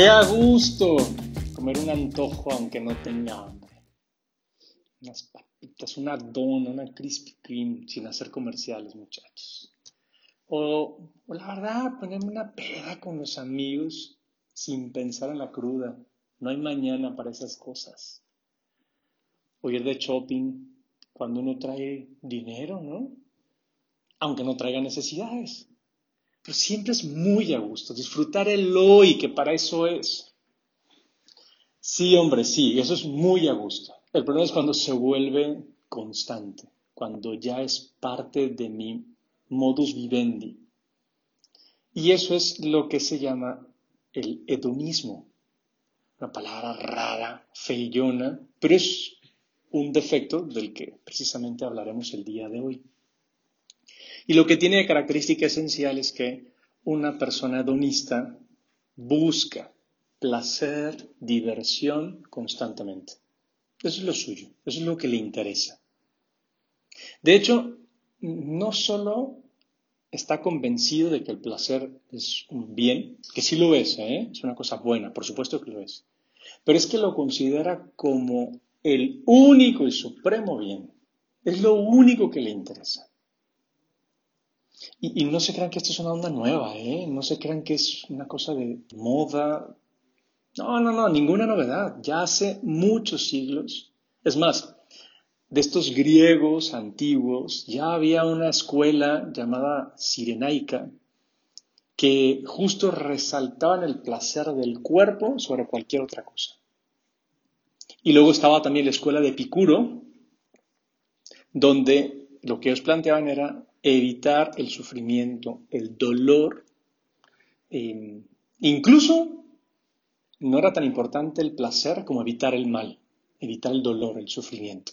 ¡Qué a gusto! Comer un antojo aunque no tenga hambre. Unas papitas, una dona, una Krispy Kreme, sin hacer comerciales, muchachos. O, o la verdad, ponerme una peda con los amigos sin pensar en la cruda. No hay mañana para esas cosas. O ir de shopping cuando uno trae dinero, ¿no? Aunque no traiga necesidades. Pero siempre es muy a gusto disfrutar el hoy, que para eso es. Sí, hombre, sí, eso es muy a gusto. El problema es cuando se vuelve constante, cuando ya es parte de mi modus vivendi. Y eso es lo que se llama el hedonismo. Una palabra rara, feillona, pero es un defecto del que precisamente hablaremos el día de hoy. Y lo que tiene de característica esencial es que una persona hedonista busca placer, diversión constantemente. Eso es lo suyo, eso es lo que le interesa. De hecho, no solo está convencido de que el placer es un bien, que sí lo es, ¿eh? es una cosa buena, por supuesto que lo es, pero es que lo considera como el único y supremo bien. Es lo único que le interesa. Y, no se crean que esto es una onda nueva, ¿eh? No se crean que es una cosa de moda. No, no, no, ninguna novedad. Ya hace muchos siglos. Es más, de estos griegos antiguos ya había una escuela llamada sirenaica que justo resaltaban el placer del cuerpo sobre cualquier otra cosa. Y luego estaba también la escuela de Epicuro, donde lo que ellos planteaban era evitar el sufrimiento, el dolor. Eh, incluso no era tan importante el placer como evitar el mal, evitar el dolor, el sufrimiento.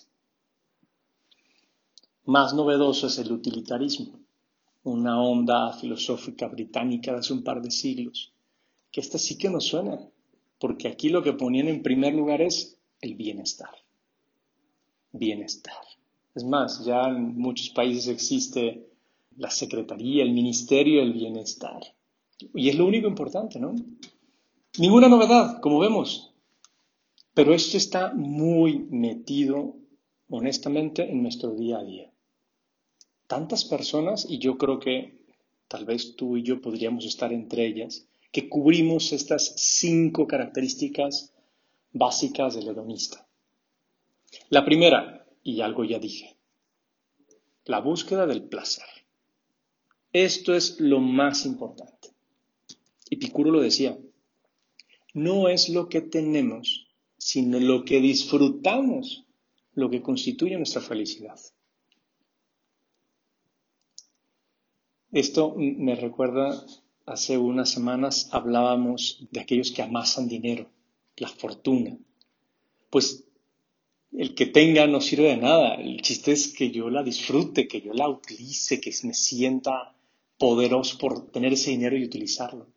Más novedoso es el utilitarismo, una onda filosófica británica de hace un par de siglos, que esta sí que nos suena, porque aquí lo que ponían en primer lugar es el bienestar. Bienestar. Es más, ya en muchos países existe la Secretaría, el Ministerio del Bienestar. Y es lo único importante, ¿no? Ninguna novedad, como vemos. Pero esto está muy metido, honestamente, en nuestro día a día. Tantas personas, y yo creo que tal vez tú y yo podríamos estar entre ellas, que cubrimos estas cinco características básicas del hedonista. La primera, y algo ya dije. La búsqueda del placer. Esto es lo más importante. Epicuro lo decía, no es lo que tenemos, sino lo que disfrutamos lo que constituye nuestra felicidad. Esto me recuerda, hace unas semanas hablábamos de aquellos que amasan dinero, la fortuna. Pues el que tenga no sirve de nada. El chiste es que yo la disfrute, que yo la utilice, que me sienta poderoso por tener ese dinero y utilizarlo.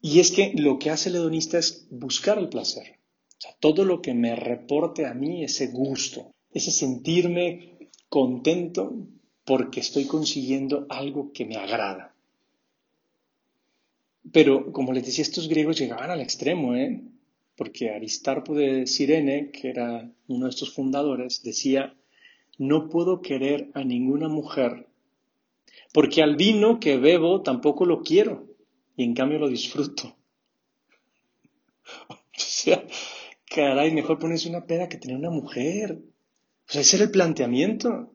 Y es que lo que hace el hedonista es buscar el placer. O todo lo que me reporte a mí ese gusto, ese sentirme contento porque estoy consiguiendo algo que me agrada. Pero, como les decía, estos griegos llegaban al extremo, ¿eh? Porque Aristarpo de Sirene, que era uno de estos fundadores, decía, no puedo querer a ninguna mujer, porque al vino que bebo tampoco lo quiero, y en cambio lo disfruto. o sea, caray, mejor ponerse una peda que tener una mujer. O sea, ese era el planteamiento.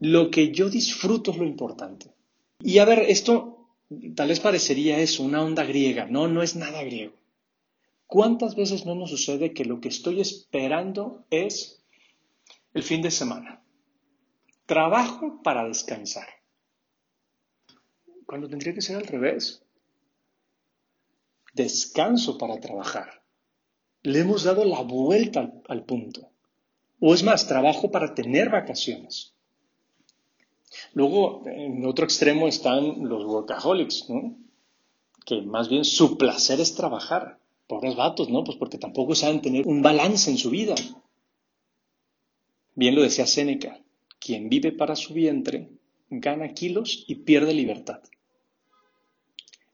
Lo que yo disfruto es lo importante. Y a ver, esto tal vez parecería eso, una onda griega. No, no es nada griego. ¿Cuántas veces no nos sucede que lo que estoy esperando es el fin de semana? Trabajo para descansar. Cuando tendría que ser al revés. Descanso para trabajar. Le hemos dado la vuelta al, punto. O es más, trabajo para tener vacaciones. Luego, en otro extremo están los workaholics, que más bien su placer es trabajar. Pobres vatos, ¿no? Pues porque tampoco saben tener un balance en su vida. Bien lo decía Séneca, quien vive para su vientre gana kilos y pierde libertad.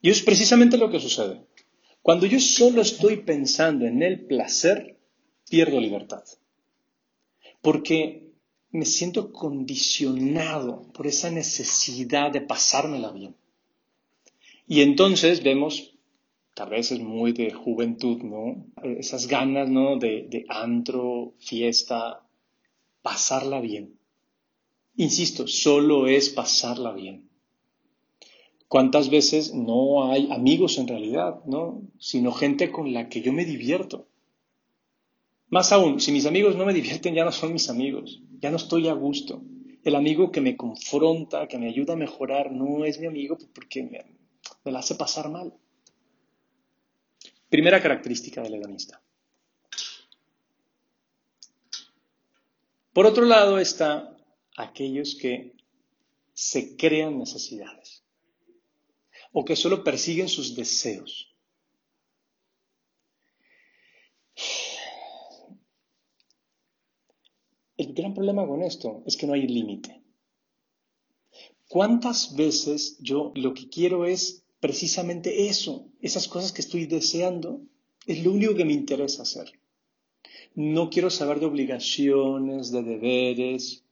Y es precisamente lo que sucede. Cuando yo solo estoy pensando en el placer, pierdo libertad. Porque me siento condicionado por esa necesidad de pasármela bien. Y entonces vemos, tal vez es muy de juventud, ¿no? Esas ganas, ¿no? De, antro, fiesta, pasarla bien. Insisto, solo es pasarla bien. ¿Cuántas veces no hay amigos en realidad, no? Sino gente con la que yo me divierto. Más aún, si mis amigos no me divierten, ya no son mis amigos, ya no estoy a gusto. El amigo que me confronta, que me ayuda a mejorar, no es mi amigo porque me, me la hace pasar mal. Primera característica del hedonista. Por otro lado está aquellos que se crean necesidades o que solo persiguen sus deseos. El gran problema con esto es que no hay límite. ¿Cuántas veces yo lo que quiero es precisamente eso, esas cosas que estoy deseando, es lo único que me interesa hacer? No quiero saber de obligaciones, de deberes.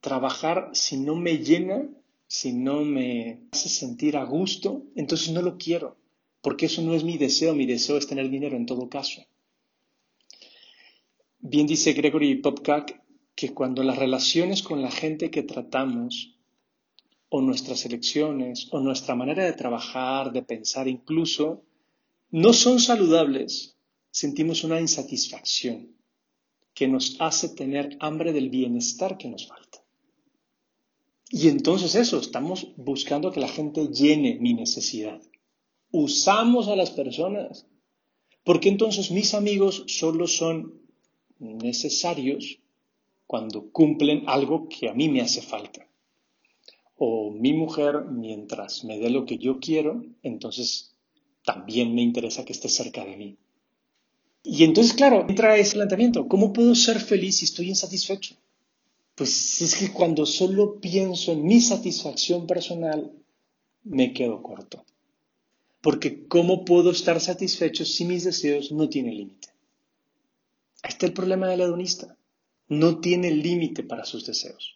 Trabajar si no me llena, si no me hace sentir a gusto, entonces no lo quiero, porque eso no es mi deseo, mi deseo es tener dinero en todo caso. Bien dice Gregory Popcak que cuando las relaciones con la gente que tratamos, o nuestras elecciones, o nuestra manera de trabajar, de pensar incluso, no son saludables, sentimos una insatisfacción que nos hace tener hambre del bienestar que nos falta. Y entonces eso, estamos buscando que la gente llene mi necesidad. Usamos a las personas, porque entonces mis amigos solo son necesarios cuando cumplen algo que a mí me hace falta. O mi mujer, mientras me dé lo que yo quiero, entonces también me interesa que esté cerca de mí. Y entonces, claro, entra ese planteamiento, ¿cómo puedo ser feliz si estoy insatisfecho? Pues es que cuando solo pienso en mi satisfacción personal, me quedo corto. Porque ¿cómo puedo estar satisfecho si mis deseos no tienen límite? Ahí está el problema del hedonista. No tiene límite para sus deseos.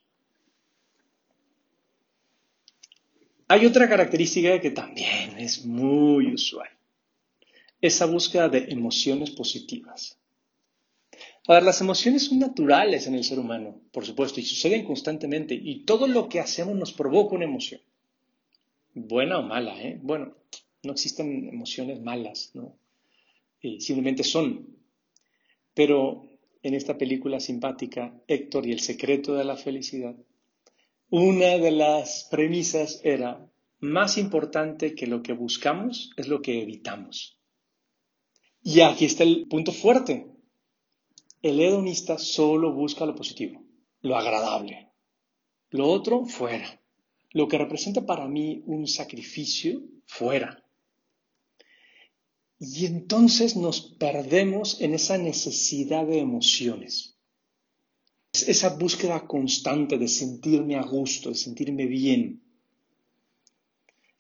Hay otra característica que también es muy usual. Esa búsqueda de emociones positivas. A las emociones son naturales en el ser humano, por supuesto, y suceden constantemente, y todo lo que hacemos nos provoca una emoción. Buena o mala, ¿eh? Bueno, no existen emociones malas, ¿no? simplemente son. Pero en esta película simpática, Héctor y el secreto de la felicidad, una de las premisas era, más importante que lo que buscamos es lo que evitamos. Y aquí está el punto fuerte. El hedonista solo busca lo positivo, lo agradable. Lo otro, fuera. Lo que representa para mí un sacrificio, fuera. Y entonces nos perdemos en esa necesidad de emociones. Esa búsqueda constante de sentirme a gusto, de sentirme bien.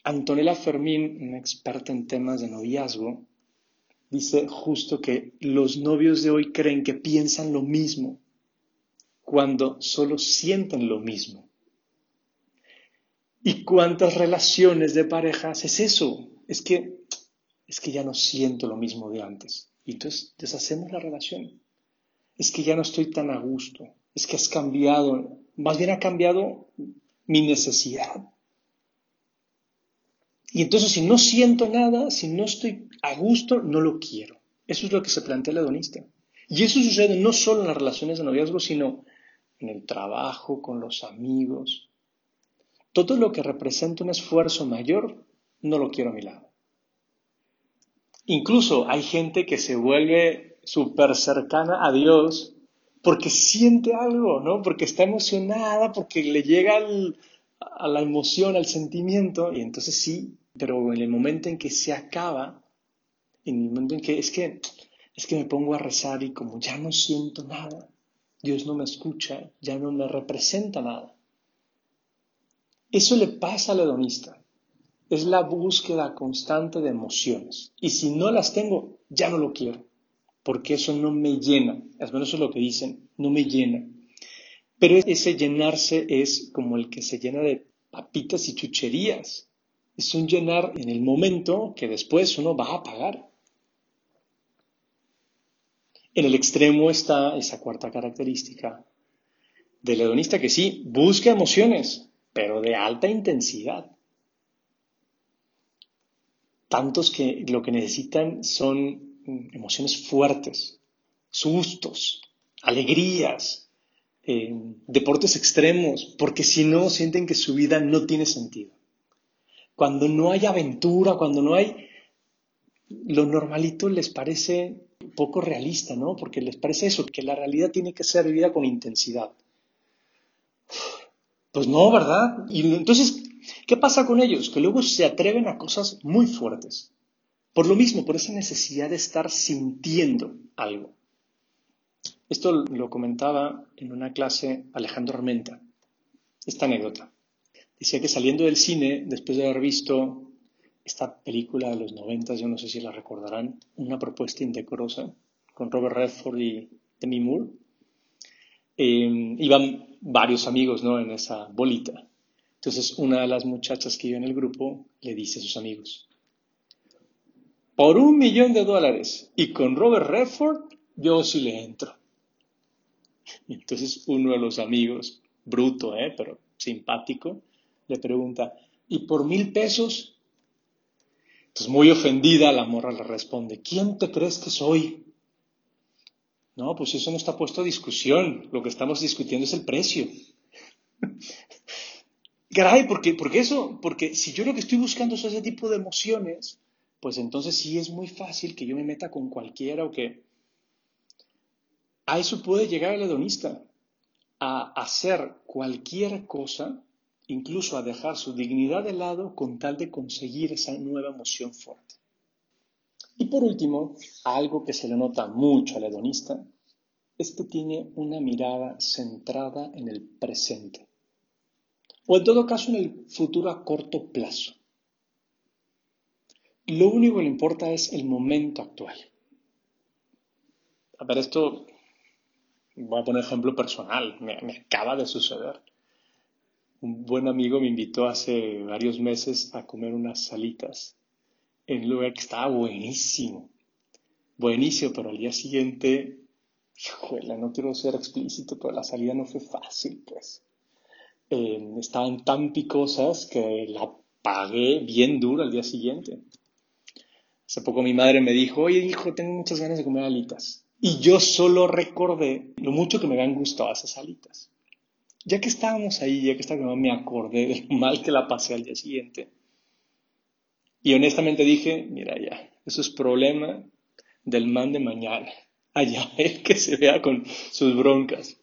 Antonella Fermín, una experta en temas de noviazgo, dice justo que los novios de hoy creen que piensan lo mismo cuando solo sienten lo mismo. ¿Y cuántas relaciones de parejas es eso? Es que es que ya no siento lo mismo de antes. Y entonces deshacemos la relación. Es que ya no estoy tan a gusto. Es que has cambiado. Más bien ha cambiado mi necesidad. Y entonces si no siento nada, si no estoy a gusto, no lo quiero. Eso es lo que se plantea el hedonista. Y eso sucede no solo en las relaciones de noviazgo, sino en el trabajo, con los amigos. Todo lo que representa un esfuerzo mayor, no lo quiero a mi lado. Incluso hay gente que se vuelve súper cercana a Dios porque siente algo, ¿no? Porque está emocionada, porque le llega a la emoción, al sentimiento, y entonces sí, pero en el momento en que se acaba, en el momento en que es que es que me pongo a rezar y como ya no siento nada, Dios no me escucha, ya no me representa nada. Eso le pasa al hedonista. es la búsqueda constante de emociones. Y si no las tengo, ya no lo quiero, porque eso no me llena, al menos es lo que dicen, no me llena. Pero ese llenarse es como el que se llena de papitas y chucherías. Es un llenar en el momento que después uno va a pagar. En el extremo está esa cuarta característica del hedonista que sí busca emociones, pero de alta intensidad. Tantos que lo que necesitan son emociones fuertes, sustos, alegrías, eh, deportes extremos, porque si no sienten que su vida no tiene sentido. Cuando no hay aventura, cuando no hay... Lo normalito les parece poco realista, ¿no? Porque les parece eso, que la realidad tiene que ser vivida con intensidad. Pues no, ¿verdad? Y entonces, ¿qué pasa con ellos? Que luego se atreven a cosas muy fuertes. Por lo mismo, por esa necesidad de estar sintiendo algo. Esto lo comentaba en una clase Alejandro Armenta, esta anécdota. Decía que saliendo del cine, después de haber visto esta película de los 90, yo no sé si la recordarán, Una propuesta indecorosa, con Robert Redford y Demi Moore, eh, iban varios amigos ¿no? en esa bolita. Entonces una de las muchachas que iba en el grupo le dice a sus amigos, por un millón de dólares y con Robert Redford, yo sí le entro. Y entonces uno de los amigos, bruto, ¿eh? pero simpático, le pregunta, ¿y por mil pesos? Entonces muy ofendida la morra le responde, ¿quién te crees que soy? No, pues eso no está puesto a discusión. Lo que estamos discutiendo es el precio. Caray, porque, porque eso, porque si yo lo que estoy buscando es ese tipo de emociones, pues entonces sí es muy fácil que yo me meta con cualquiera o que a eso puede llegar el hedonista, a hacer cualquier cosa, incluso a dejar su dignidad de lado con tal de conseguir esa nueva emoción fuerte. Y por último, algo que se le nota mucho al hedonista es que tiene una mirada centrada en el presente, o en todo caso en el futuro a corto plazo. Lo único que le importa es el momento actual. A ver, esto voy a poner ejemplo personal, me, acaba de suceder. Un buen amigo me invitó hace varios meses a comer unas salitas en un lugar que estaba buenísimo. Buenísimo, pero al día siguiente, no quiero ser explícito, pero la salida no fue fácil, pues. Eh, estaban tan picosas que la pagué bien duro al día siguiente. Hace poco mi madre me dijo, oye hijo, tengo muchas ganas de comer alitas. Y yo solo recordé lo mucho que me habían gustado esas alitas. Ya que estábamos ahí, ya que estaba me acordé de lo mal que la pasé al día siguiente. Y honestamente dije, mira ya, eso es problema del man de mañana. Allá el que se vea con sus broncas.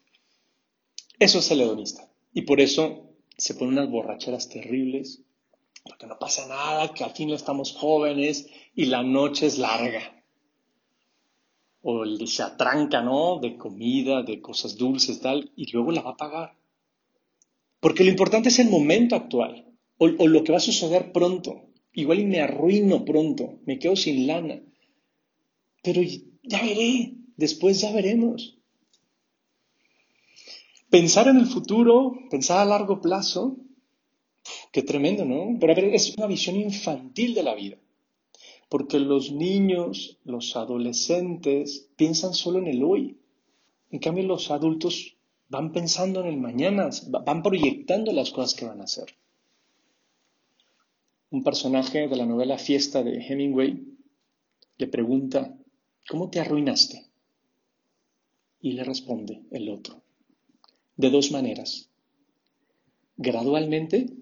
Eso es el hedonista. Y por eso se ponen unas borracheras terribles, porque no pasa nada, que al fin estamos jóvenes y la noche es larga o se atranca, ¿no? De comida, de cosas dulces, tal, y luego la va a pagar. Porque lo importante es el momento actual, o, lo que va a suceder pronto. Igual y me arruino pronto, me quedo sin lana. Pero ya veré, después ya veremos. Pensar en el futuro, pensar a largo plazo, qué tremendo, ¿no? Pero a ver, es una visión infantil de la vida. Porque los niños, los adolescentes piensan solo en el hoy. En cambio, los adultos van pensando en el mañana, van proyectando las cosas que van a hacer. Un personaje de la novela Fiesta de Hemingway le pregunta, ¿cómo te arruinaste? Y le responde el otro, de dos maneras, gradualmente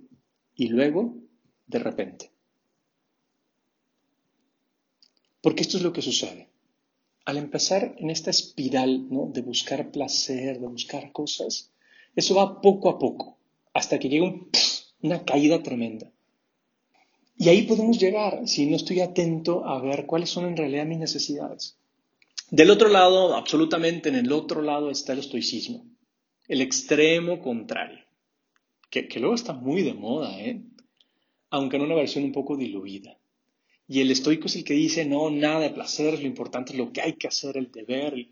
y luego de repente. Porque esto es lo que sucede. Al empezar en esta espiral ¿no? de buscar placer, de buscar cosas, eso va poco a poco, hasta que llega una caída tremenda. Y ahí podemos llegar si no estoy atento a ver cuáles son en realidad mis necesidades. Del otro lado, absolutamente en el otro lado está el estoicismo, el extremo contrario, que, luego está muy de moda, ¿eh? aunque en una versión un poco diluida. Y el estoico es el que dice, no, nada de placer, lo importante es lo que hay que hacer, el deber.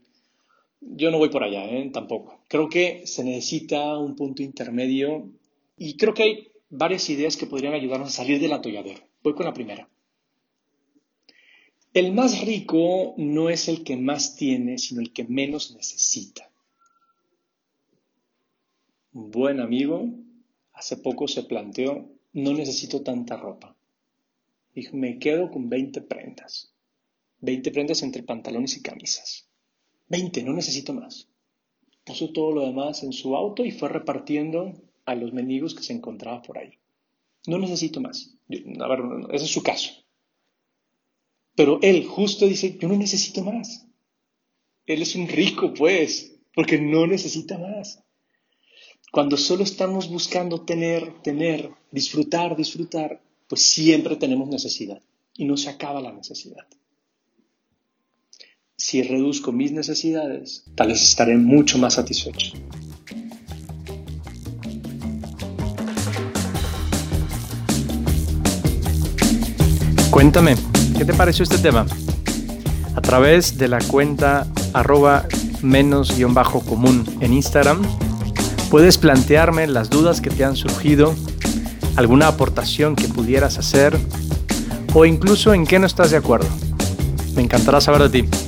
Yo no voy por allá, ¿eh? tampoco. Creo que se necesita un punto intermedio y creo que hay varias ideas que podrían ayudarnos a salir del atolladero. Voy con la primera. El más rico no es el que más tiene, sino el que menos necesita. Buen amigo hace poco se planteó, no necesito tanta ropa. Dijo, me quedo con 20 prendas. 20 prendas entre pantalones y camisas. 20, no necesito más. Puso todo lo demás en su auto y fue repartiendo a los mendigos que se encontraba por ahí. No necesito más. a ver, ese es su caso. Pero él justo dice, yo no necesito más. Él es un rico, pues, porque no necesita más. Cuando solo estamos buscando tener, tener, disfrutar, disfrutar, pues siempre tenemos necesidad y no se acaba la necesidad. Si reduzco mis necesidades, tal vez estaré mucho más satisfecho. Cuéntame, ¿qué te pareció este tema? A través de la cuenta arroba menos guion bajo común en Instagram, puedes plantearme las dudas que te han surgido, alguna aportación que pudieras hacer o incluso en qué no estás de acuerdo. Me encantará saber de ti.